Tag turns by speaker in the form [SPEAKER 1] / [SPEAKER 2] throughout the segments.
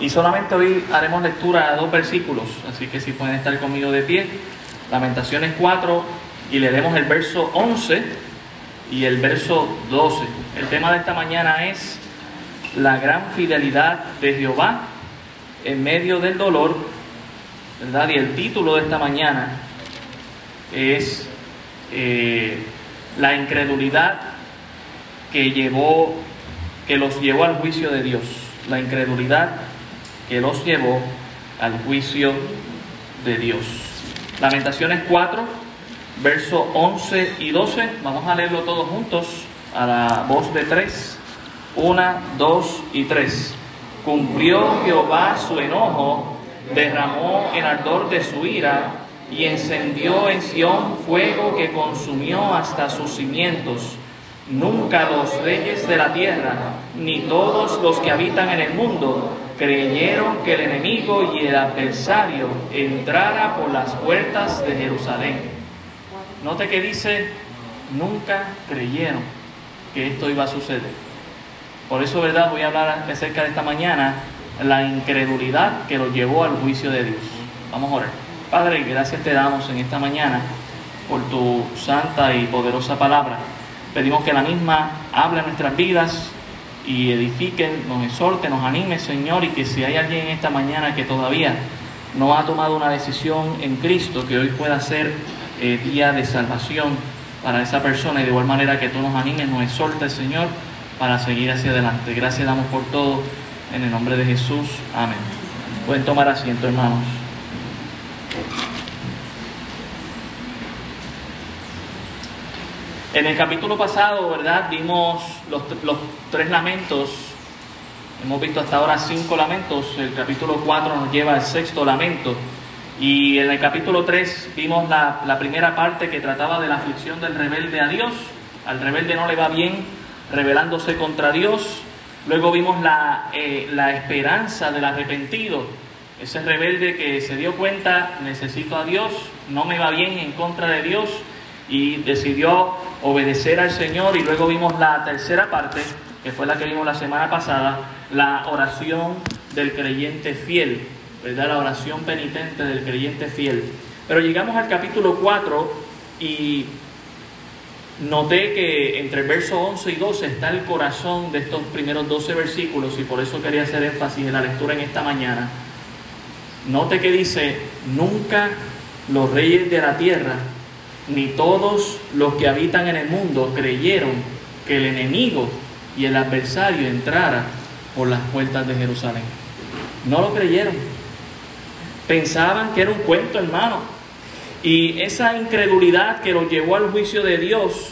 [SPEAKER 1] Y solamente hoy haremos lectura a dos versículos, así que si pueden estar conmigo de pie, Lamentaciones 4 y leeremos el verso 11 y el verso 12. El tema de esta mañana es la gran fidelidad de Jehová en medio del dolor, ¿verdad? Y el título de esta mañana es eh, la incredulidad que llevó, que los llevó al juicio de Dios, la incredulidad que los llevó al juicio de Dios. Lamentaciones 4, versos 11 y 12, vamos a leerlo todos juntos a la voz de tres. Una, dos y tres. Cumplió Jehová su enojo, derramó el ardor de su ira y encendió en Sión fuego que consumió hasta sus cimientos. Nunca los reyes de la tierra, ni todos los que habitan en el mundo, creyeron que el enemigo y el adversario entrara por las puertas de Jerusalén. Note que dice, nunca creyeron que esto iba a suceder. Por eso, ¿verdad? Voy a hablar acerca de esta mañana, la incredulidad que los llevó al juicio de Dios. Vamos a orar. Padre, gracias te damos en esta mañana por tu santa y poderosa palabra. Pedimos que la misma hable en nuestras vidas y edifique, nos exhorte, nos anime, Señor, y que si hay alguien en esta mañana que todavía no ha tomado una decisión en Cristo, que hoy pueda ser eh, día de salvación para esa persona y de igual manera que tú nos animes, nos exhortes, Señor para seguir hacia adelante. Gracias damos por todo. En el nombre de Jesús. Amén. Pueden tomar asiento, hermanos. En el capítulo pasado, ¿verdad? Vimos los, tres lamentos. Hemos visto hasta ahora cinco lamentos. El capítulo 4 nos lleva al sexto lamento. Y en el capítulo 3 vimos la, la primera parte que trataba de la aflicción del rebelde a Dios. Al rebelde no le va bien rebelándose contra Dios. Luego vimos la, eh, la esperanza del arrepentido, ese rebelde que se dio cuenta, necesito a Dios, no me va bien en contra de Dios y decidió obedecer al Señor. Y luego vimos la tercera parte, que fue la que vimos la semana pasada, la oración del creyente fiel, ¿verdad? La oración penitente del creyente fiel. Pero llegamos al capítulo 4 y Noté que entre el verso 11 y 12 está el corazón de estos primeros 12 versículos y por eso quería hacer énfasis en la lectura en esta mañana. Note que dice, nunca los reyes de la tierra, ni todos los que habitan en el mundo creyeron que el enemigo y el adversario entrara por las puertas de Jerusalén. No lo creyeron. Pensaban que era un cuento, hermano y esa incredulidad que los llevó al juicio de Dios,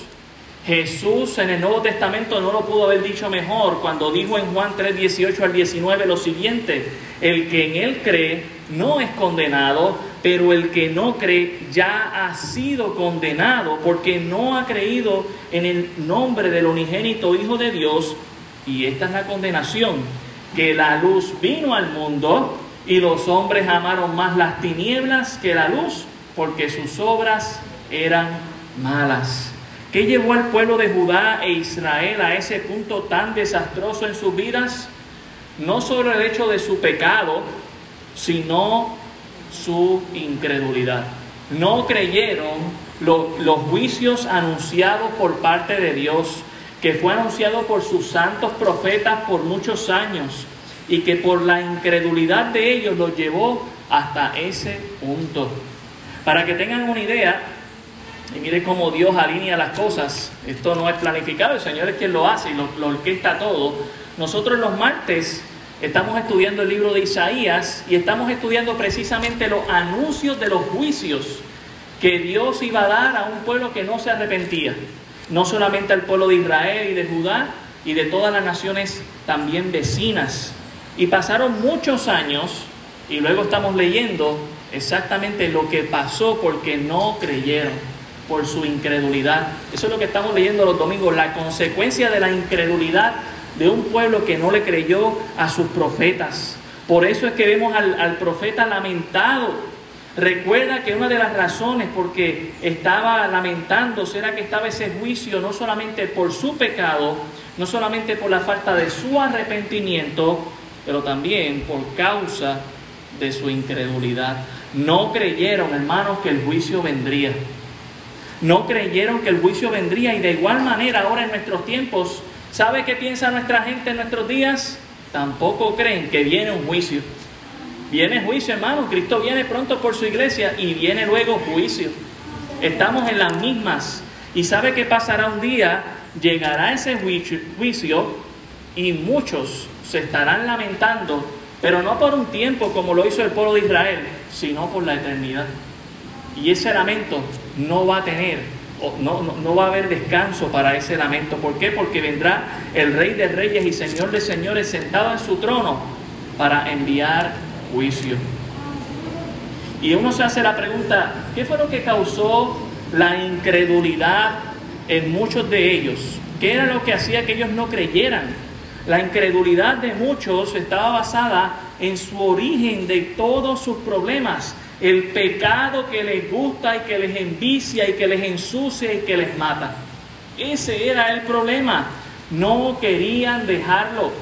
[SPEAKER 1] Jesús en el Nuevo Testamento no lo pudo haber dicho mejor cuando dijo en Juan 3, 18 al 19 lo siguiente, el que en él cree no es condenado, pero el que no cree ya ha sido condenado porque no ha creído en el nombre del unigénito Hijo de Dios. Y esta es la condenación, que la luz vino al mundo y los hombres amaron más las tinieblas que la luz porque sus obras eran malas. ¿Qué llevó al pueblo de Judá e Israel a ese punto tan desastroso en sus vidas? No solo el hecho de su pecado, sino su incredulidad. No creyeron los juicios anunciados por parte de Dios, que fue anunciado por sus santos profetas por muchos años y que por la incredulidad de ellos los llevó hasta ese punto. Para que tengan una idea, y miren cómo Dios alinea las cosas, esto no es planificado, el Señor es quien lo hace y lo, lo orquesta todo. Nosotros los martes estamos estudiando el libro de Isaías y estamos estudiando precisamente los anuncios de los juicios que Dios iba a dar a un pueblo que no se arrepentía. No solamente al pueblo de Israel y de Judá y de todas las naciones también vecinas. Y pasaron muchos años y luego estamos leyendo exactamente lo que pasó porque no creyeron, por su incredulidad. Eso es lo que estamos leyendo los domingos, la consecuencia de la incredulidad de un pueblo que no le creyó a sus profetas. Por eso es que vemos al, profeta lamentado. Recuerda que una de las razones por que estaba lamentándose era que estaba ese juicio no solamente por su pecado, no solamente por la falta de su arrepentimiento, pero también por causa de su incredulidad. No creyeron, hermanos, que el juicio vendría. No creyeron que el juicio vendría y de igual manera ahora en nuestros tiempos, ¿sabe qué piensa nuestra gente en nuestros días? Tampoco creen que viene un juicio. Viene juicio, hermano. Cristo viene pronto por su iglesia y viene luego juicio. Estamos en las mismas. Y sabe que pasará un día, llegará ese juicio y muchos se estarán lamentando, pero no por un tiempo como lo hizo el pueblo de Israel, sino por la eternidad. Y ese lamento no va a tener, no, no, no, va a haber descanso para ese lamento. ¿Por qué? Porque vendrá el Rey de Reyes y Señor de Señores sentado en su trono para enviar juicio. Y uno se hace la pregunta, ¿qué fue lo que causó la incredulidad en muchos de ellos? ¿Qué era lo que hacía que ellos no creyeran? La incredulidad de muchos estaba basada en su origen de todos sus problemas, el pecado que les gusta y que les envicia y que les ensucia y que les mata. Ese era el problema. No querían dejarlo.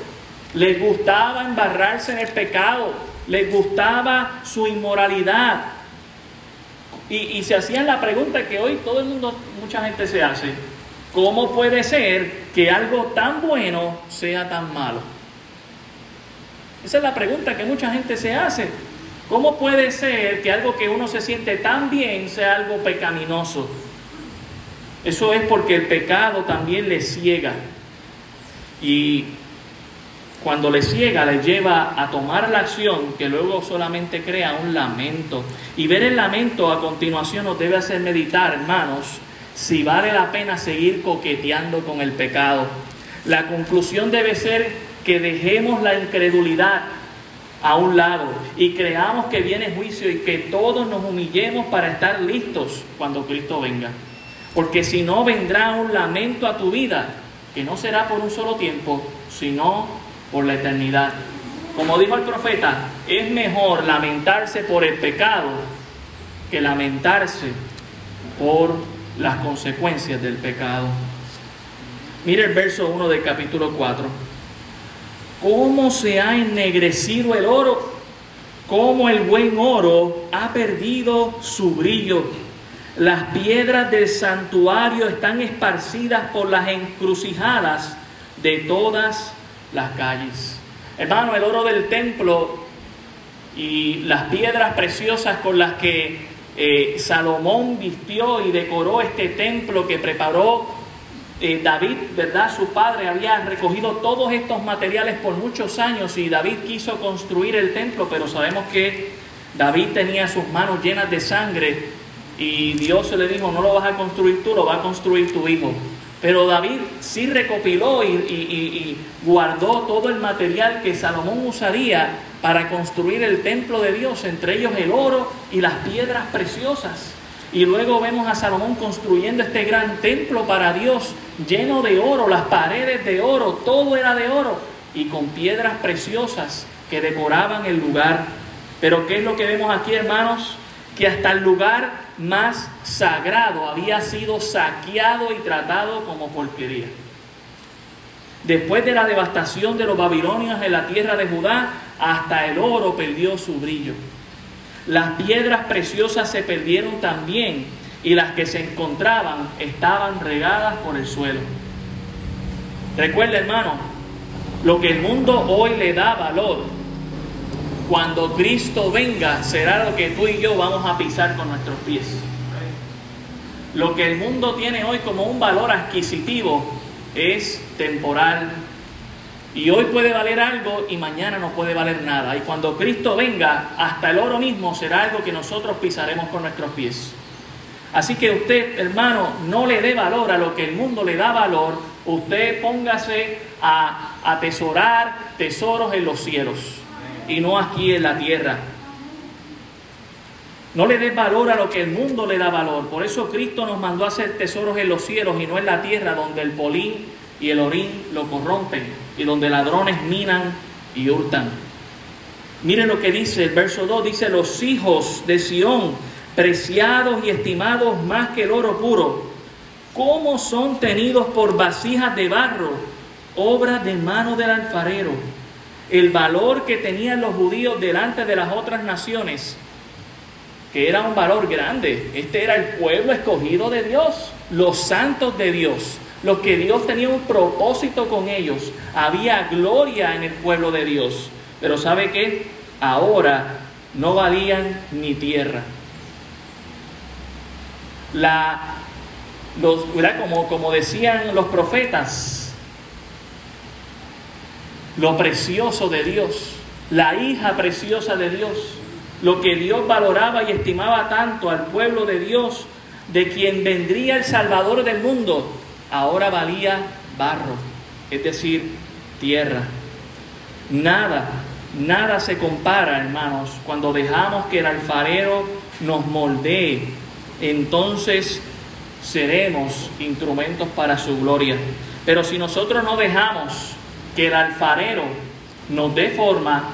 [SPEAKER 1] Les gustaba embarrarse en el pecado. Les gustaba su inmoralidad. Y, y se hacían la pregunta que hoy todo el mundo, mucha gente se hace. ¿Cómo puede ser que algo tan bueno sea tan malo? Esa es la pregunta que mucha gente se hace. ¿Cómo puede ser que algo que uno se siente tan bien sea algo pecaminoso? Eso es porque el pecado también le ciega. Y cuando le ciega, le lleva a tomar la acción que luego solamente crea un lamento. Y ver el lamento a continuación nos debe hacer meditar, hermanos, si vale la pena seguir coqueteando con el pecado. La conclusión debe ser que dejemos la incredulidad a un lado y creamos que viene juicio y que todos nos humillemos para estar listos cuando Cristo venga. Porque si no vendrá un lamento a tu vida, que no será por un solo tiempo, sino por la eternidad. Como dijo el profeta, es mejor lamentarse por el pecado que lamentarse por las consecuencias del pecado. Mire el verso 1 del capítulo 4 cómo se ha ennegrecido el oro, cómo el buen oro ha perdido su brillo. Las piedras del santuario están esparcidas por las encrucijadas de todas las calles. Hermano, el oro del templo y las piedras preciosas con las que eh, Salomón vistió y decoró este templo que preparó eh, David, ¿verdad? Su padre había recogido todos estos materiales por muchos años y David quiso construir el templo, pero sabemos que David tenía sus manos llenas de sangre y Dios le dijo, no lo vas a construir tú, lo va a construir tu hijo. Pero David sí recopiló y, y guardó todo el material que Salomón usaría para construir el templo de Dios, entre ellos el oro y las piedras preciosas. Y luego vemos a Salomón construyendo este gran templo para Dios, lleno de oro, las paredes de oro, todo era de oro y con piedras preciosas que decoraban el lugar. Pero ¿qué es lo que vemos aquí, hermanos? Que hasta el lugar más sagrado había sido saqueado y tratado como porquería. Después de la devastación de los babilonios en la tierra de Judá, hasta el oro perdió su brillo. Las piedras preciosas se perdieron también y las que se encontraban estaban regadas por el suelo. Recuerda hermano, lo que el mundo hoy le da valor, cuando Cristo venga será lo que tú y yo vamos a pisar con nuestros pies. Lo que el mundo tiene hoy como un valor adquisitivo es temporal, y hoy puede valer algo y mañana no puede valer nada. Y cuando Cristo venga, hasta el oro mismo será algo que nosotros pisaremos con nuestros pies. Así que usted, hermano, no le dé valor a lo que el mundo le da valor. Usted póngase a atesorar tesoros en los cielos y no aquí en la tierra. No le dé valor a lo que el mundo le da valor. Por eso Cristo nos mandó a hacer tesoros en los cielos y no en la tierra donde el polín y el orín lo corrompen y donde ladrones minan y hurtan. Miren lo que dice el verso 2, dice los hijos de Sión, preciados y estimados más que el oro puro, cómo son tenidos por vasijas de barro, obra de mano del alfarero. el valor que tenían los judíos delante de las otras naciones, que era un valor grande. Este era el pueblo escogido de Dios, los santos de Dios, los que Dios tenía un propósito con ellos. Había gloria en el pueblo de Dios. Pero ¿sabe qué? Ahora no valían ni tierra. La, como decían los profetas, lo precioso de Dios, la hija preciosa de Dios, lo que Dios valoraba y estimaba tanto al pueblo de Dios, de quien vendría el Salvador del mundo, ahora valía barro, es decir, tierra. Nada, nada se compara, hermanos, cuando dejamos que el alfarero nos moldee, entonces seremos instrumentos para su gloria. Pero si nosotros no dejamos que el alfarero nos dé forma,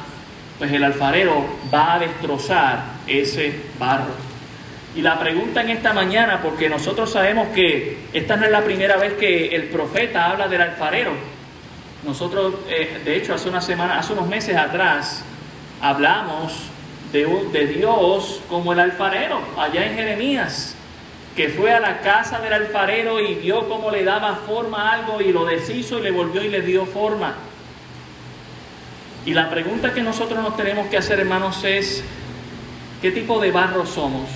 [SPEAKER 1] pues el alfarero va a destrozar ese barro. Y la pregunta en esta mañana, porque nosotros sabemos que esta no es la primera vez que el profeta habla del alfarero. Nosotros, eh, de hecho, hace una semana, hace unos meses atrás, hablamos de, de Dios como el alfarero, allá en Jeremías que fue a la casa del alfarero y vio cómo le daba forma a algo y lo deshizo y le volvió y le dio forma. Y la pregunta que nosotros nos tenemos que hacer, hermanos, es, ¿qué tipo de barro somos?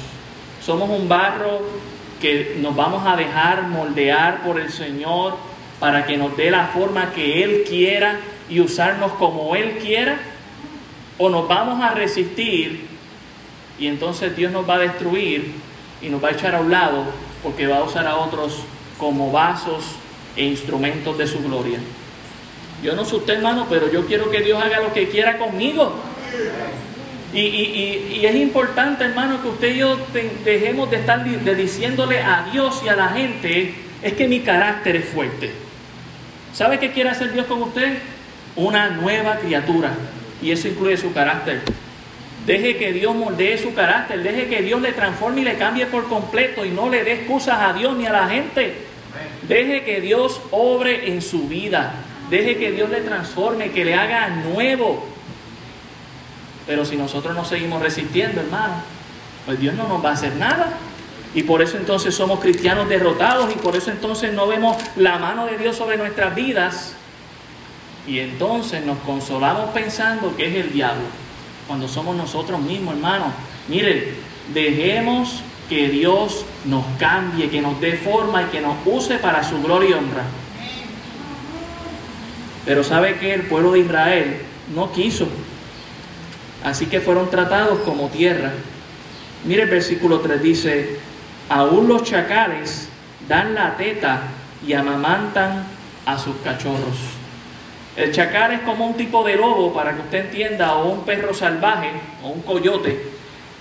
[SPEAKER 1] ¿Somos un barro que nos vamos a dejar moldear por el Señor para que nos dé la forma que Él quiera y usarnos como Él quiera? ¿O nos vamos a resistir y entonces Dios nos va a destruir y nos va a echar a un lado porque va a usar a otros como vasos e instrumentos de su gloria. Yo no sé usted, hermano, pero yo quiero que Dios haga lo que quiera conmigo. Y, es importante, hermano, que usted y yo dejemos de estar diciéndole a Dios y a la gente, es que mi carácter es fuerte. ¿Sabe qué quiere hacer Dios con usted? Una nueva criatura. Y eso incluye su carácter. Deje que Dios moldee su carácter, deje que Dios le transforme y le cambie por completo y no le dé excusas a Dios ni a la gente. Deje que Dios obre en su vida, deje que Dios le transforme, que le haga nuevo. Pero si nosotros no seguimos resistiendo, hermano, pues Dios no nos va a hacer nada. Y por eso entonces somos cristianos derrotados y por eso entonces no vemos la mano de Dios sobre nuestras vidas. Y entonces nos consolamos pensando que es el diablo cuando somos nosotros mismos, hermanos. Miren, dejemos que Dios nos cambie, que nos dé forma y que nos use para su gloria y honra. Pero sabe que el pueblo de Israel no quiso. Así que fueron tratados como tierra. Mire el versículo 3 dice, aún los chacales dan la teta y amamantan a sus cachorros. El chacal es como un tipo de lobo, para que usted entienda, o un perro salvaje, o un coyote,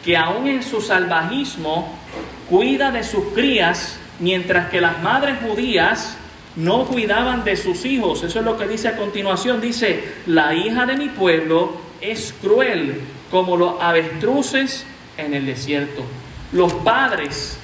[SPEAKER 1] que aún en su salvajismo cuida de sus crías, mientras que las madres judías no cuidaban de sus hijos. Eso es lo que dice a continuación. Dice, la hija de mi pueblo es cruel como los avestruces en el desierto. Los padres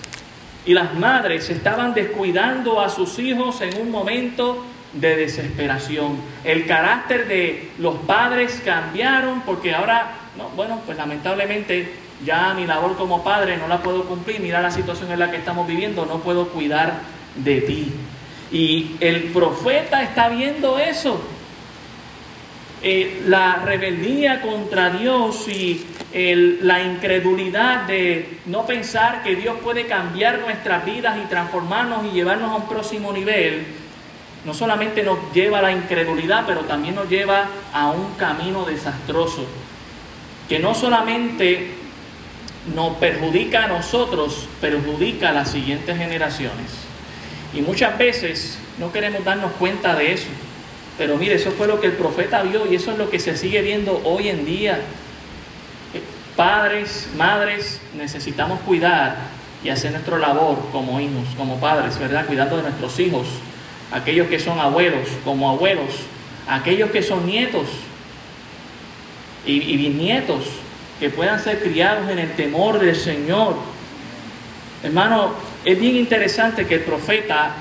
[SPEAKER 1] y las madres estaban descuidando a sus hijos en un momento de desesperación. El carácter de los padres cambiaron porque ahora, no, bueno, pues lamentablemente ya mi labor como padre no la puedo cumplir, mira la situación en la que estamos viviendo, no puedo cuidar de ti. Y el profeta está viendo eso. Eh, la rebeldía contra Dios y la incredulidad de no pensar que Dios puede cambiar nuestras vidas y transformarnos y llevarnos a un próximo nivel, no solamente nos lleva a la incredulidad, pero también nos lleva a un camino desastroso, que no solamente nos perjudica a nosotros, perjudica a las siguientes generaciones. Y muchas veces no queremos darnos cuenta de eso. Pero mire, eso fue lo que el profeta vio y eso es lo que se sigue viendo hoy en día. Padres, madres, necesitamos cuidar y hacer nuestra labor como hijos, como padres, ¿verdad? Cuidando de nuestros hijos, aquellos que son abuelos como abuelos, aquellos que son nietos y, y bisnietos, que puedan ser criados en el temor del Señor. Hermano, es bien interesante que el profeta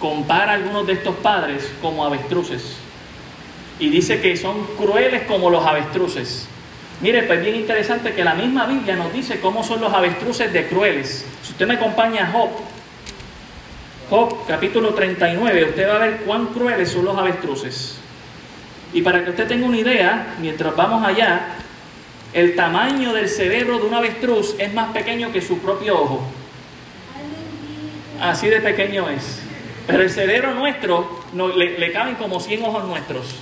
[SPEAKER 1] compara algunos de estos padres como avestruces. y dice que son crueles como los avestruces. Mire, pues bien interesante que la misma Biblia nos dice cómo son los avestruces de crueles. Si usted me acompaña a Job, Job capítulo 39, usted va a ver cuán crueles son los avestruces. Y para que usted tenga una idea, mientras vamos allá, el tamaño del cerebro de un avestruz es más pequeño que su propio ojo. Así de pequeño es. Pero el cerebro nuestro no, le, le caben como 100 ojos nuestros.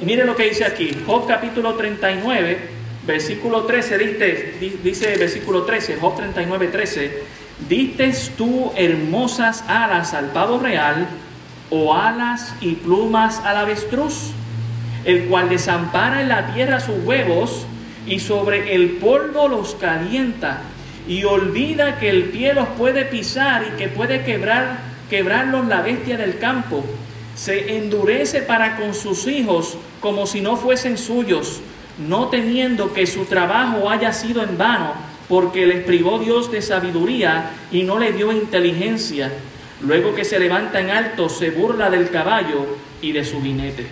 [SPEAKER 1] Y mire lo que dice aquí, Job capítulo 39, versículo 13, dice, dice versículo 13, Job 39, 13, ¿diste tú hermosas alas al pavo real o alas y plumas al avestruz? El cual desampara en la tierra sus huevos y sobre el polvo los calienta y olvida que el pie los puede pisar y que puede quebrar, quebrarlos la bestia del campo se endurece para con sus hijos como si no fuesen suyos, no temiendo que su trabajo haya sido en vano, porque les privó Dios de sabiduría y no le dio inteligencia. Luego que se levanta en alto, se burla del caballo y de su jinete.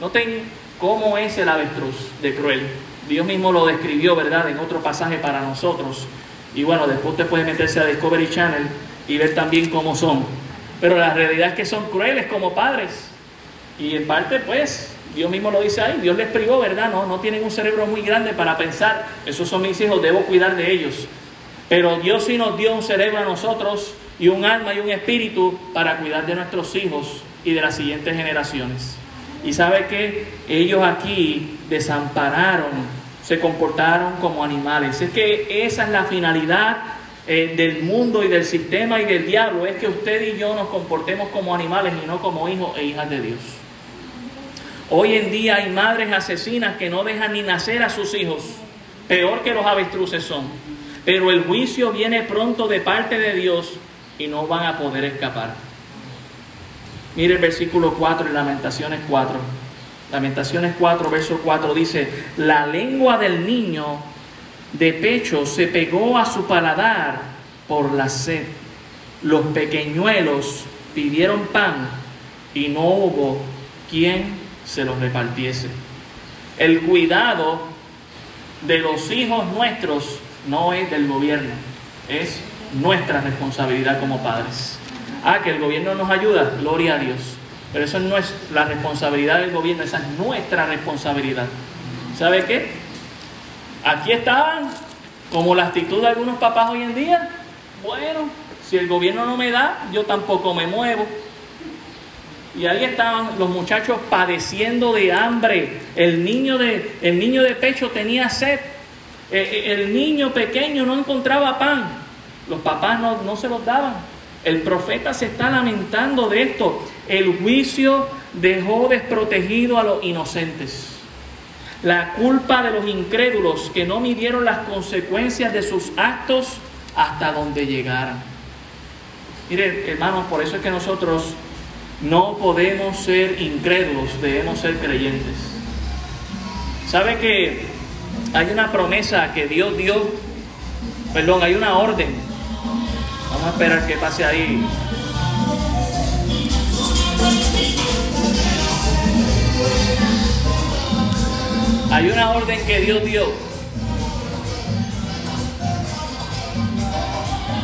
[SPEAKER 1] Noten cómo es el avestruz de cruel. Dios mismo lo describió, ¿verdad?, en otro pasaje para nosotros. Y bueno, después usted puede meterse a Discovery Channel y ver también cómo son. Pero la realidad es que son crueles como padres. Y en parte, pues, Dios mismo lo dice ahí, Dios les privó, ¿verdad? No, no tienen un cerebro muy grande para pensar, esos son mis hijos, debo cuidar de ellos. Pero Dios sí nos dio un cerebro a nosotros y un alma y un espíritu para cuidar de nuestros hijos y de las siguientes generaciones. Y sabe que ellos aquí desampararon, se comportaron como animales. Es que esa es la finalidad eh, del mundo y del sistema y del diablo es que usted y yo nos comportemos como animales y no como hijos e hijas de Dios. Hoy en día hay madres asesinas que no dejan ni nacer a sus hijos, peor que los avestruces son. Pero el juicio viene pronto de parte de Dios y no van a poder escapar. Mire el versículo 4 en Lamentaciones 4. Lamentaciones 4, verso 4 dice, la lengua del niño de pecho se pegó a su paladar por la sed. Los pequeñuelos pidieron pan y no hubo quien se los repartiese. El cuidado de los hijos nuestros no es del gobierno, es nuestra responsabilidad como padres. Ah, que el gobierno nos ayuda, gloria a Dios. Pero eso no es la responsabilidad del gobierno, esa es nuestra responsabilidad. ¿Sabe qué? Aquí estaban, como la actitud de algunos papás hoy en día. Bueno, si el gobierno no me da, yo tampoco me muevo. Y ahí estaban los muchachos padeciendo de hambre. El niño de, el niño de pecho tenía sed. E, e, el niño pequeño no encontraba pan. Los papás no, no se los daban. El profeta se está lamentando de esto. El juicio dejó desprotegido a los inocentes. La culpa de los incrédulos que no midieron las consecuencias de sus actos hasta donde llegaran. Mire, hermanos, por eso es que nosotros no podemos ser incrédulos, debemos ser creyentes. ¿Sabe que hay una promesa que Dios dio? Perdón, hay una orden. Vamos a esperar que pase ahí. Hay una orden que Dios dio.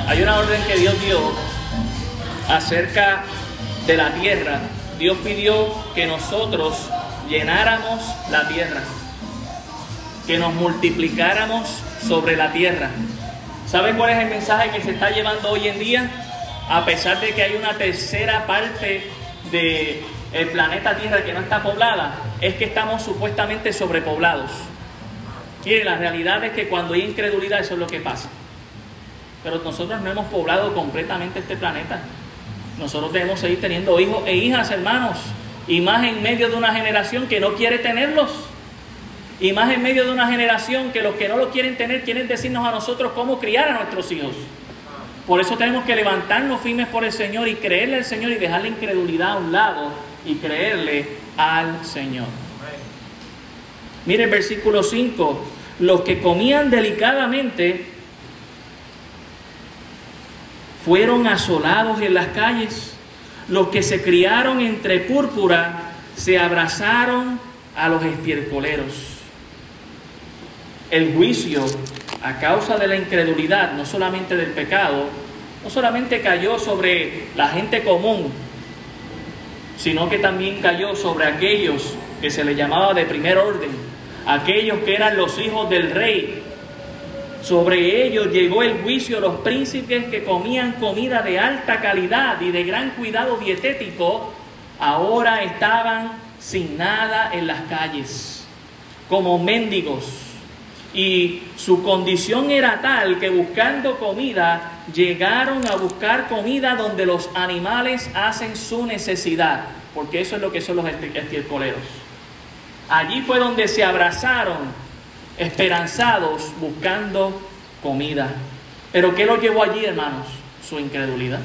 [SPEAKER 1] Hay una orden que Dios dio acerca de la tierra. Dios pidió que nosotros llenáramos la tierra, que nos multiplicáramos sobre la tierra. ¿Saben cuál es el mensaje que se está llevando hoy en día? A pesar de que hay una tercera parte de el planeta Tierra que no está poblada, es que estamos supuestamente sobrepoblados. Y la realidad es que cuando hay incredulidad eso es lo que pasa. Pero nosotros no hemos poblado completamente este planeta. Nosotros debemos seguir teniendo hijos e hijas, hermanos. Y más en medio de una generación que no quiere tenerlos. Y más en medio de una generación que los que no lo quieren tener quieren decirnos a nosotros cómo criar a nuestros hijos. Por eso tenemos que levantarnos firmes por el Señor y creerle al Señor y dejar la incredulidad a un lado y creerle al Señor. Mire el versículo 5, los que comían delicadamente fueron asolados en las calles, los que se criaron entre púrpura se abrazaron a los estiércoleros. El juicio a causa de la incredulidad, no solamente del pecado, no solamente cayó sobre la gente común, sino que también cayó sobre aquellos que se les llamaba de primer orden, aquellos que eran los hijos del rey. Sobre ellos llegó el juicio los príncipes que comían comida de alta calidad y de gran cuidado dietético, ahora estaban sin nada en las calles, como mendigos y su condición era tal que buscando comida llegaron a buscar comida donde los animales hacen su necesidad, porque eso es lo que son los estiércoleros. Allí fue donde se abrazaron esperanzados buscando comida. Pero ¿qué los llevó allí, hermanos? Su incredulidad.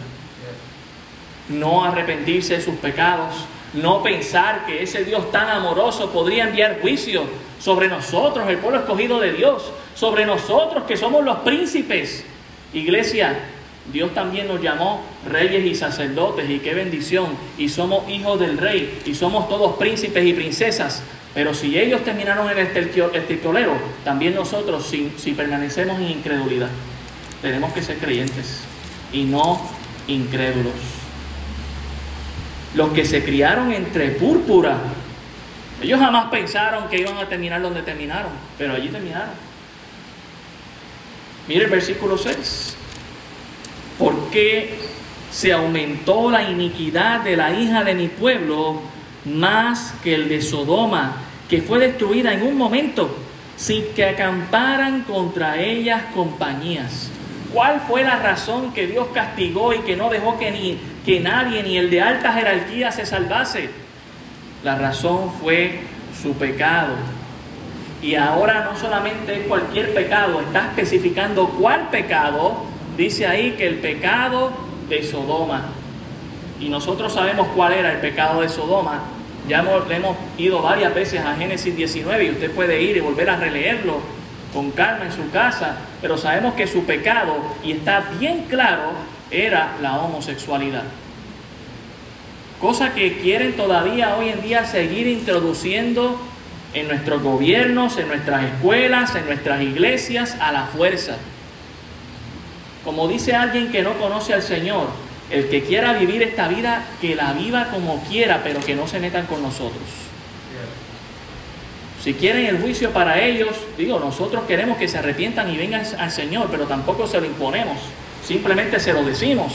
[SPEAKER 1] No arrepentirse de sus pecados, no pensar que ese Dios tan amoroso podría enviar juicio sobre nosotros, el pueblo escogido de Dios, sobre nosotros que somos los príncipes. Iglesia, Dios también nos llamó reyes y sacerdotes y qué bendición. Y somos hijos del rey y somos todos príncipes y princesas. Pero si ellos terminaron en el estircolero, también nosotros, si permanecemos en incredulidad, tenemos que ser creyentes y no incrédulos. Los que se criaron entre púrpura ellos jamás pensaron que iban a terminar donde terminaron, pero allí terminaron. Mire el versículo 6. Porque se aumentó la iniquidad de la hija de mi pueblo más que el de Sodoma, que fue destruida en un momento, sin que acamparan contra ellas compañías. ¿Cuál fue la razón que Dios castigó y que no dejó que, ni, que nadie, ni el de alta jerarquía, se salvase? La razón fue su pecado. Y ahora no solamente es cualquier pecado, está especificando cuál pecado. Dice ahí que el pecado de Sodoma. Y nosotros sabemos cuál era el pecado de Sodoma. Ya hemos, hemos ido varias veces a Génesis 19 y usted puede ir y volver a releerlo con calma en su casa, pero sabemos que su pecado, y está bien claro, era la homosexualidad cosa que quieren todavía hoy en día seguir introduciendo en nuestros gobiernos, en nuestras escuelas, en nuestras iglesias, a la fuerza. Como dice alguien que no conoce al Señor, el que quiera vivir esta vida, que la viva como quiera, pero que no se metan con nosotros. Si quieren el juicio para ellos, digo, nosotros queremos que se arrepientan y vengan al Señor, pero tampoco se lo imponemos, simplemente se lo decimos.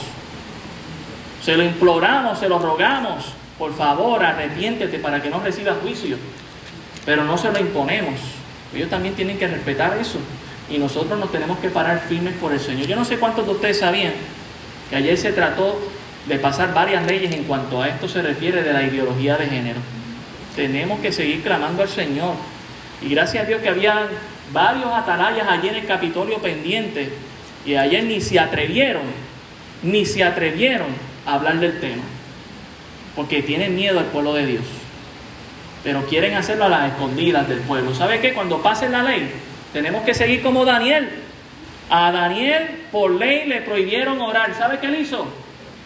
[SPEAKER 1] Se lo imploramos, se lo rogamos, por favor, arrepiéntete para que no recibas juicio. Pero no se lo imponemos. Ellos también tienen que respetar eso. Y nosotros nos tenemos que parar firmes por el Señor. Yo no sé cuántos de ustedes sabían que ayer se trató de pasar varias leyes en cuanto a esto se refiere de la ideología de género. Tenemos que seguir clamando al Señor. Y gracias a Dios que había varios atalayas allí en el Capitolio pendiente. Y ayer ni se atrevieron, ni se atrevieron hablar del tema, porque tienen miedo al pueblo de Dios, pero quieren hacerlo a las escondidas del pueblo. ¿Sabe qué? Cuando pase la ley, tenemos que seguir como Daniel. A Daniel por ley le prohibieron orar. ¿Sabe qué él hizo?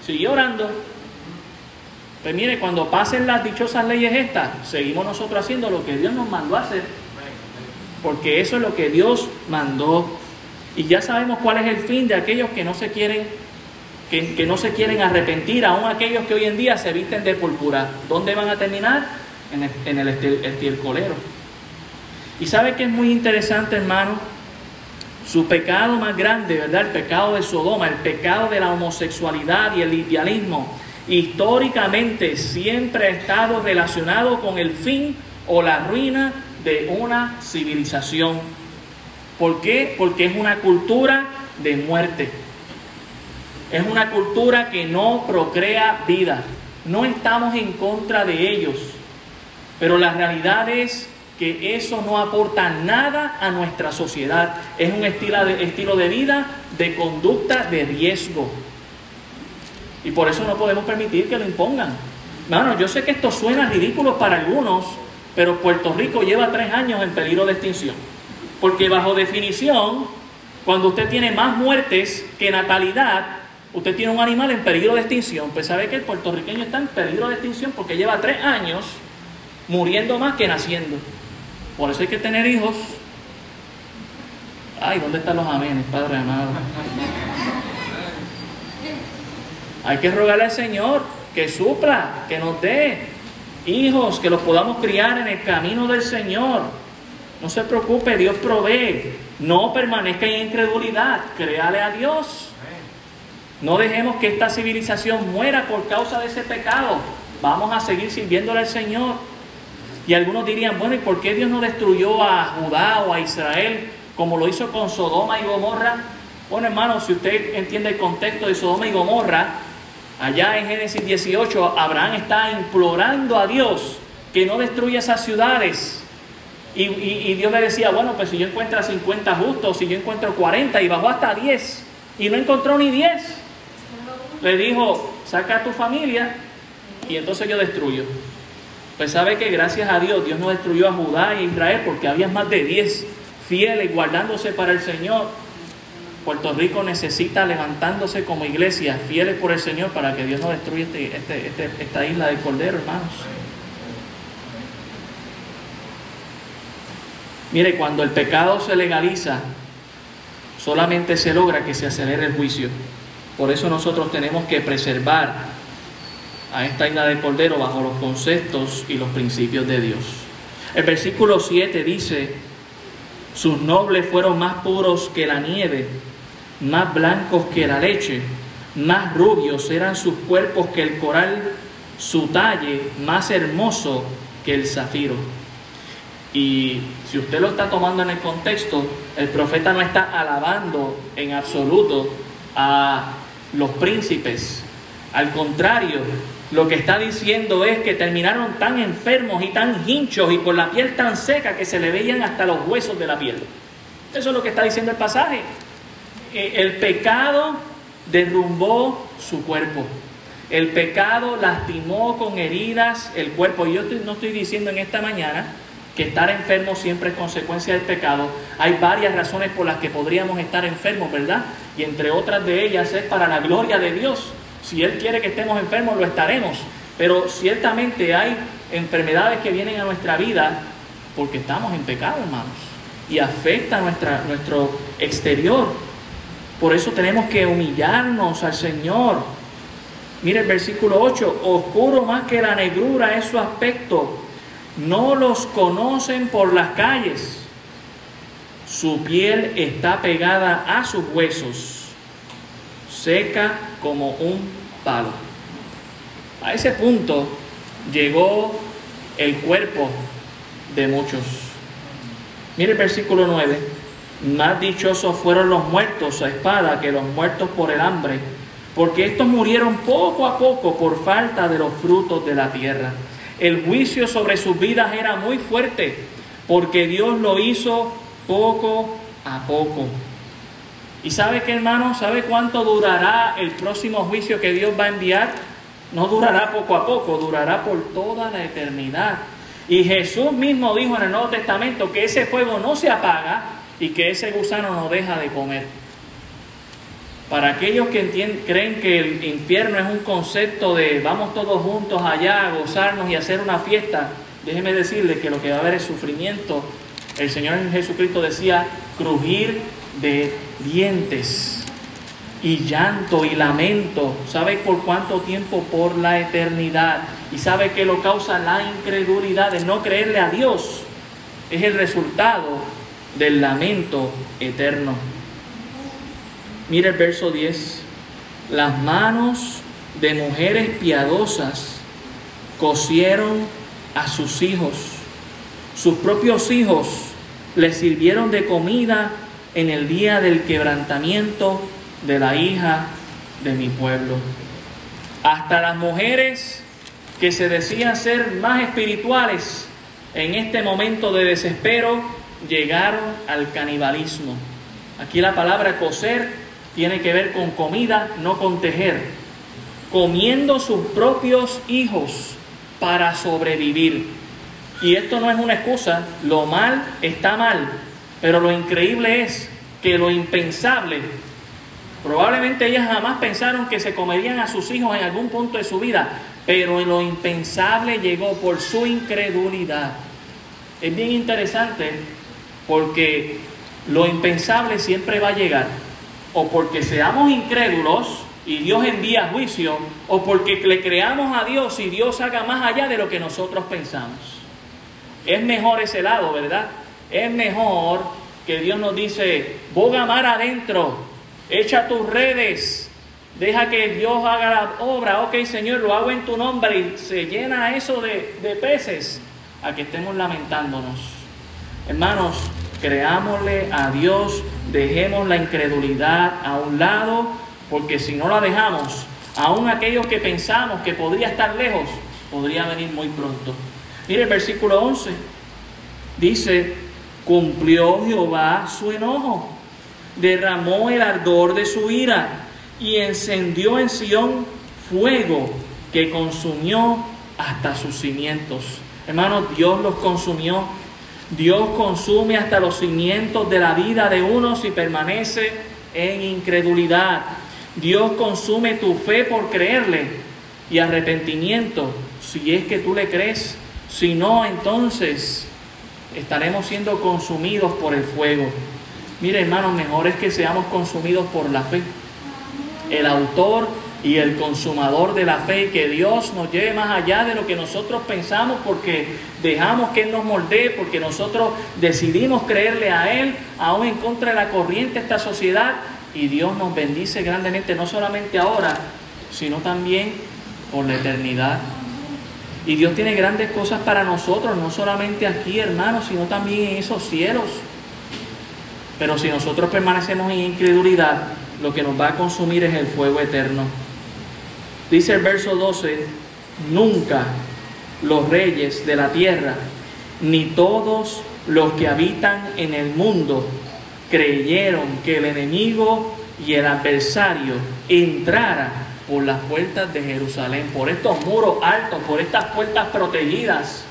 [SPEAKER 1] Siguió orando. Pues mire, cuando pasen las dichosas leyes estas, seguimos nosotros haciendo lo que Dios nos mandó a hacer. Porque eso es lo que Dios mandó. Y ya sabemos cuál es el fin de aquellos que no se quieren que, no se quieren arrepentir, aún aquellos que hoy en día se visten de púrpura. ¿Dónde van a terminar? En el, en. Y sabe que es muy interesante, hermano, su pecado más grande, ¿verdad? El pecado de Sodoma, el pecado de la homosexualidad y el idealismo, históricamente siempre ha estado relacionado con el fin o la ruina de una civilización. ¿Por qué? Porque es una cultura de muerte. Es una cultura que no procrea vida. No estamos en contra de ellos. Pero la realidad es que eso no aporta nada a nuestra sociedad. Es un estilo de, estilo de vida de conducta de riesgo. Y por eso no podemos permitir que lo impongan. Bueno, yo sé que esto suena ridículo para algunos, pero Puerto Rico lleva tres años en peligro de extinción. Porque bajo definición, cuando usted tiene más muertes que natalidad, usted tiene un animal en peligro de extinción, pues sabe que el puertorriqueño está en peligro de extinción porque lleva tres años muriendo más que naciendo. Por eso hay que tener hijos. Ay, ¿dónde están los amenes, Padre amado? Hay que rogarle al Señor que supla, que nos dé hijos, que los podamos criar en el camino del Señor. No se preocupe, Dios provee. No permanezca en incredulidad, créale a Dios. No dejemos que esta civilización muera por causa de ese pecado. Vamos a seguir sirviéndole al Señor. Y algunos dirían, bueno, ¿y por qué Dios no destruyó a Judá o a Israel como lo hizo con Sodoma y Gomorra? Bueno, hermano, si usted entiende el contexto de Sodoma y Gomorra, allá en Génesis 18, Abraham está implorando a Dios que no destruya esas ciudades. Y, y Dios le decía, bueno, pues si yo encuentro 50 justos, si yo encuentro 40, y bajó hasta 10, y no encontró ni 10 le dijo, saca a tu familia y entonces yo destruyo. Pues sabe que gracias a Dios, Dios no destruyó a Judá e Israel porque había más de 10 fieles guardándose para el Señor. Puerto Rico necesita levantándose como iglesia, fieles por el Señor, para que Dios no destruya este, este, este, esta isla del Cordero, hermanos. Mire, cuando el pecado se legaliza, solamente se logra que se acelere el juicio. Por eso nosotros tenemos que preservar a esta isla del Cordero bajo los conceptos y los principios de Dios. El versículo 7 dice, sus nobles fueron más puros que la nieve, más blancos que la leche, más rubios eran sus cuerpos que el coral, su talle más hermoso que el zafiro. Y si usted lo está tomando en el contexto, el profeta no está alabando en absoluto a los príncipes. Al contrario, lo que está diciendo es que terminaron tan enfermos y tan hinchos y con la piel tan seca que se le veían hasta los huesos de la piel. Eso es lo que está diciendo el pasaje. Eh, el pecado derrumbó su cuerpo. El pecado lastimó con heridas el cuerpo. Y yo no estoy diciendo en esta mañana que estar enfermo siempre es consecuencia del pecado. Hay varias razones por las que podríamos estar enfermos, ¿verdad? Y entre otras de ellas es para la gloria de Dios. Si Él quiere que estemos enfermos, lo estaremos. Pero ciertamente hay enfermedades que vienen a nuestra vida porque estamos en pecado, hermanos. Y afecta nuestra, nuestro exterior. Por eso tenemos que humillarnos al Señor. Mire el versículo 8, oscuro más que la negrura es su aspecto no los conocen por las calles. Su piel está pegada a sus huesos, seca como un palo. A ese punto llegó el cuerpo de muchos. Mire el versículo 9. Más dichosos fueron los muertos a espada que los muertos por el hambre, porque estos murieron poco a poco por falta de los frutos de la tierra el juicio sobre sus vidas era muy fuerte, porque Dios lo hizo poco a poco. ¿Y sabe qué hermano? ¿Sabe cuánto durará el próximo juicio que Dios va a enviar? No durará poco a poco, durará por toda la eternidad. Y Jesús mismo dijo en el Nuevo Testamento que ese fuego no se apaga y que ese gusano no deja de comer. Para aquellos que creen que el infierno es un concepto de vamos todos juntos allá a gozarnos y hacer una fiesta, déjeme decirle que lo que va a haber es sufrimiento. El Señor Jesucristo decía crujir de dientes y llanto y lamento. ¿Sabe por cuánto tiempo? Por la eternidad. ¿Y sabe que lo causa la incredulidad de no creerle a Dios? Es el resultado del lamento eterno. Mira el verso 10. Las manos de mujeres piadosas cosieron a sus hijos. Sus propios hijos les sirvieron de comida en el día del quebrantamiento de la hija de mi pueblo. Hasta las mujeres que se decían ser más espirituales en este momento de desespero llegaron al canibalismo. Aquí la palabra coser tiene que ver con comida, no con tejer. Comiendo sus propios hijos para sobrevivir. Y esto no es una excusa, lo mal está mal, pero lo increíble es que lo impensable, probablemente ellas jamás pensaron que se comerían a sus hijos en algún punto de su vida, pero lo impensable llegó por su incredulidad. Es bien interesante porque lo impensable siempre va a llegar, o porque seamos incrédulos y Dios envía juicio, o porque le creamos a Dios y Dios haga más allá de lo que nosotros pensamos. Es mejor ese lado, ¿verdad? Es mejor que Dios nos dice, boga mar adentro, echa tus redes, deja que Dios haga la obra, ok Señor, lo hago en tu nombre y se llena eso de, de peces, a que estemos lamentándonos. Hermanos, creámosle a Dios, dejemos la incredulidad a un lado, porque si no la dejamos, aún aquellos que pensamos que podría estar lejos, podría venir muy pronto. Mire el versículo 11, dice, cumplió Jehová su enojo, derramó el ardor de su ira y encendió en Sión fuego que consumió hasta sus cimientos. Hermanos, Dios los consumió. Dios consume hasta los cimientos de la vida de unos y permanece en incredulidad. Dios consume tu fe por creerle y arrepentimiento si es que tú le crees. Si no, entonces estaremos siendo consumidos por el fuego. Mire, hermanos, mejor es que seamos consumidos por la fe. El autor y el consumador de la fe, que Dios nos lleve más allá de lo que nosotros pensamos porque dejamos que Él nos moldee, porque nosotros decidimos creerle a Él, aún en contra de la corriente de esta sociedad, y Dios nos bendice grandemente, no solamente ahora, sino también por la eternidad. Y Dios tiene grandes cosas para nosotros, no solamente aquí, hermanos, sino también en esos cielos. Pero si nosotros permanecemos en incredulidad, lo que nos va a consumir es el fuego eterno. Dice el verso 12, nunca los reyes de la tierra, ni todos los que habitan en el mundo, creyeron que el enemigo y el adversario entrara por las puertas de Jerusalén, por estos muros altos, por estas puertas protegidas,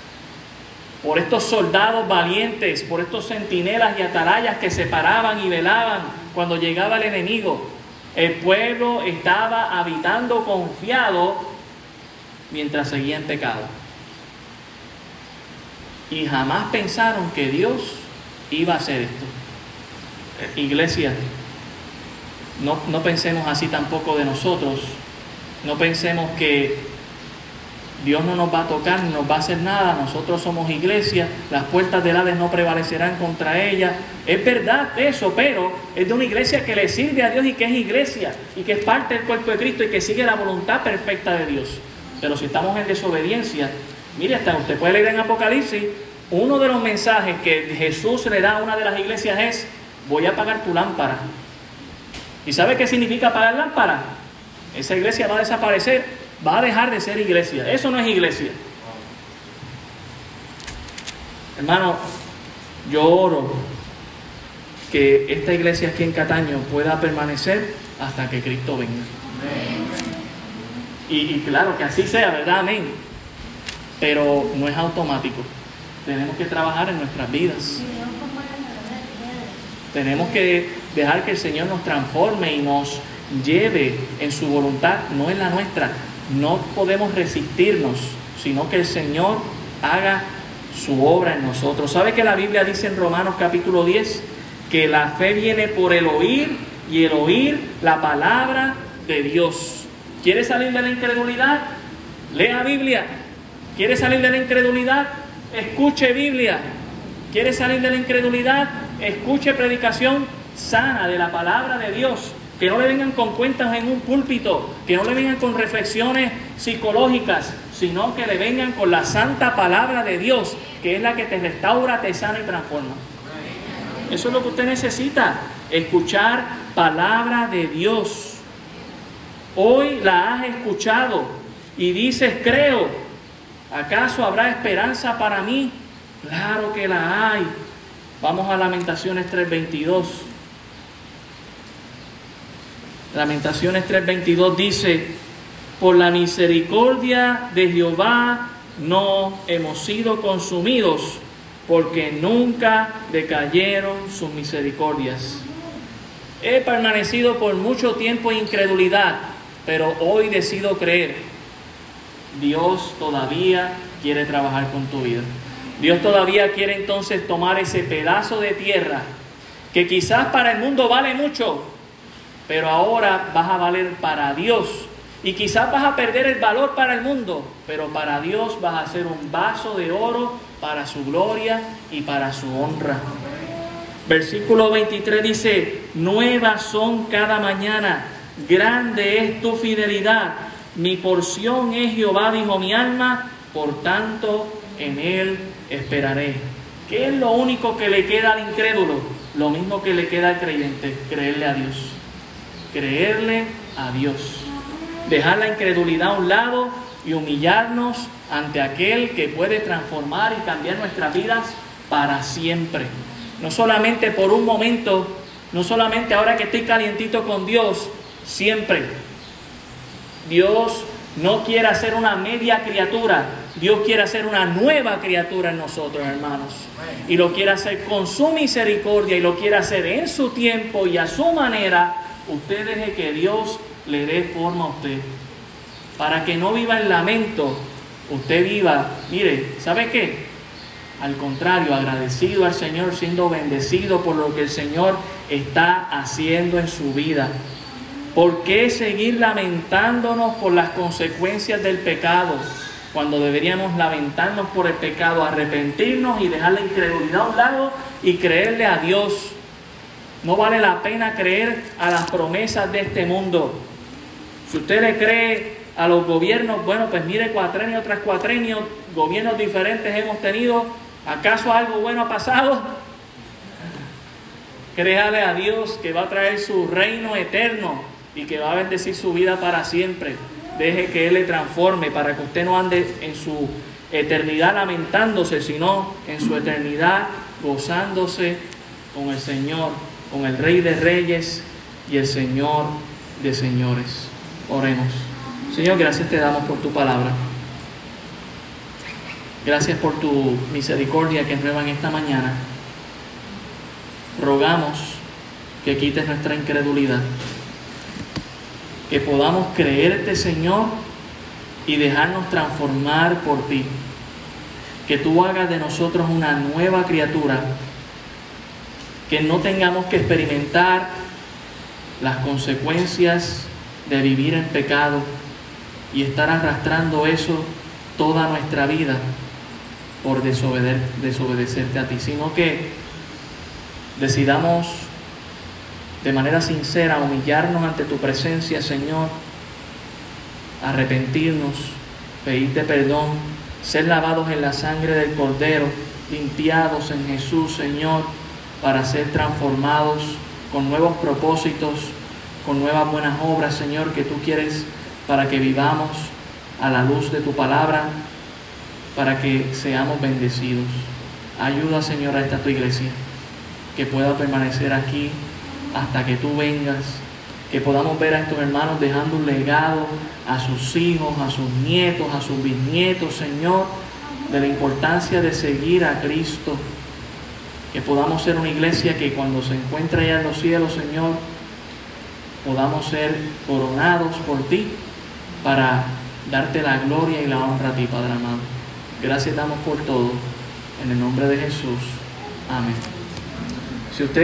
[SPEAKER 1] por estos soldados valientes, por estos centinelas y atalayas que se paraban y velaban cuando llegaba el enemigo. El pueblo estaba habitando confiado mientras seguía en pecado. Y jamás pensaron que Dios iba a hacer esto. Iglesia, no, no pensemos así tampoco de nosotros. No pensemos que Dios no nos va a tocar ni nos va a hacer nada. Nosotros somos iglesia, las puertas del Hades no prevalecerán contra ella. Es verdad eso, pero es de una iglesia que le sirve a Dios y que es iglesia y que es parte del cuerpo de Cristo y que sigue la voluntad perfecta de Dios. Pero si estamos en desobediencia, mire, hasta usted puede leer en Apocalipsis, uno de los mensajes que Jesús le da a una de las iglesias es, voy a apagar tu lámpara. ¿Y sabe qué significa apagar lámpara? Esa iglesia va a desaparecer, va a dejar de ser iglesia. Eso no es iglesia. Hermano, yo oro que esta iglesia aquí en Cataño pueda permanecer hasta que Cristo venga. Y, y, claro que así sea, ¿verdad? Amén. Pero no es automático. Tenemos que trabajar en nuestras vidas. Tenemos que dejar que el Señor nos transforme y nos lleve en su voluntad, no en la nuestra. No podemos resistirnos, sino que el Señor haga su obra en nosotros. ¿Sabe que la Biblia dice en Romanos capítulo 10 que la fe viene por el oír y el oír la palabra de Dios? ¿Quiere salir de la incredulidad? Lea Biblia. ¿Quiere salir de la incredulidad? Escuche Biblia. ¿Quiere salir de la incredulidad? Escuche predicación sana de la palabra de Dios. Que no le vengan con cuentas en un púlpito, que no le vengan con reflexiones psicológicas, sino que le vengan con la santa palabra de Dios, que es la que te restaura, te sana y transforma. Eso es lo que usted necesita, escuchar palabra de Dios. Hoy la has escuchado y dices, creo, ¿acaso habrá esperanza para mí? Claro que la hay. Vamos a Lamentaciones 3:22. Lamentaciones 3:22 dice, por la misericordia de Jehová no hemos sido consumidos, porque nunca decayeron sus misericordias. He permanecido por mucho tiempo en incredulidad, pero hoy decido creer Dios todavía quiere trabajar con tu vida. Dios todavía quiere entonces tomar ese pedazo de tierra que quizás para el mundo vale mucho, pero ahora vas a valer para Dios. Y quizás vas a perder el valor para el mundo, pero para Dios vas a ser un vaso de oro para su gloria y para su honra. Versículo 23 dice, nuevas son cada mañana, grande es tu fidelidad, mi porción es Jehová, dijo mi alma, por tanto en él esperaré. ¿Qué es lo único que le queda al incrédulo? Lo mismo que le queda al creyente, creerle a Dios. Creerle a Dios. Dejar la incredulidad a un lado y humillarnos ante aquel que puede transformar y cambiar nuestras vidas para siempre. No solamente por un momento, no solamente ahora que estoy calientito con Dios, siempre. Dios no quiere hacer una media criatura, Dios quiere hacer una nueva criatura en nosotros, hermanos. Y lo quiere hacer con su misericordia y lo quiere hacer en su tiempo y a su manera. Usted deje que Dios le dé forma a usted. Para que no viva en lamento, usted viva, mire, ¿sabe qué? Al contrario, agradecido al Señor, siendo bendecido por lo que el Señor está haciendo en su vida. ¿Por qué seguir lamentándonos por las consecuencias del pecado? Cuando deberíamos lamentarnos por el pecado, arrepentirnos y dejar la incredulidad a un lado y creerle a Dios. No vale la pena creer a las promesas de este mundo. Si usted le cree a los gobiernos, bueno, pues mire cuatrenio tras cuatrenio, gobiernos diferentes hemos tenido. ¿Acaso algo bueno ha pasado? Créale a Dios que va a traer su reino eterno y que va a bendecir su vida para siempre. Deje que Él le transforme para que usted no ande en su eternidad lamentándose, sino en su eternidad gozándose con el Señor, con el Rey de Reyes y el Señor de Señores. Oremos. Señor, gracias te damos por tu palabra. Gracias por tu misericordia que es nueva en esta mañana. Rogamos que quites nuestra incredulidad que podamos creerte, Señor, y dejarnos transformar por ti. Que tú hagas de nosotros una nueva criatura, que no tengamos que experimentar las consecuencias de vivir en pecado y estar arrastrando eso toda nuestra vida por desobedecerte a ti, sino que decidamos de manera sincera humillarnos ante tu presencia, Señor, arrepentirnos, pedirte perdón, ser lavados en la sangre del Cordero, limpiados en Jesús, Señor, para ser transformados con nuevos propósitos, con nuevas buenas obras, Señor, que tú quieres para que vivamos a la luz de tu palabra, para que seamos bendecidos. Ayuda, Señor, a esta tu iglesia, que pueda permanecer aquí hasta que tú vengas, que podamos ver a estos hermanos dejando un legado a sus hijos, a sus nietos, a sus bisnietos, Señor, de la importancia de seguir a Cristo, que podamos ser una iglesia que cuando se encuentre allá en los cielos, Señor, podamos ser coronados por ti para darte la gloria y la honra a ti, Padre amado. Gracias damos por todo. En el nombre de Jesús. Amén. Si usted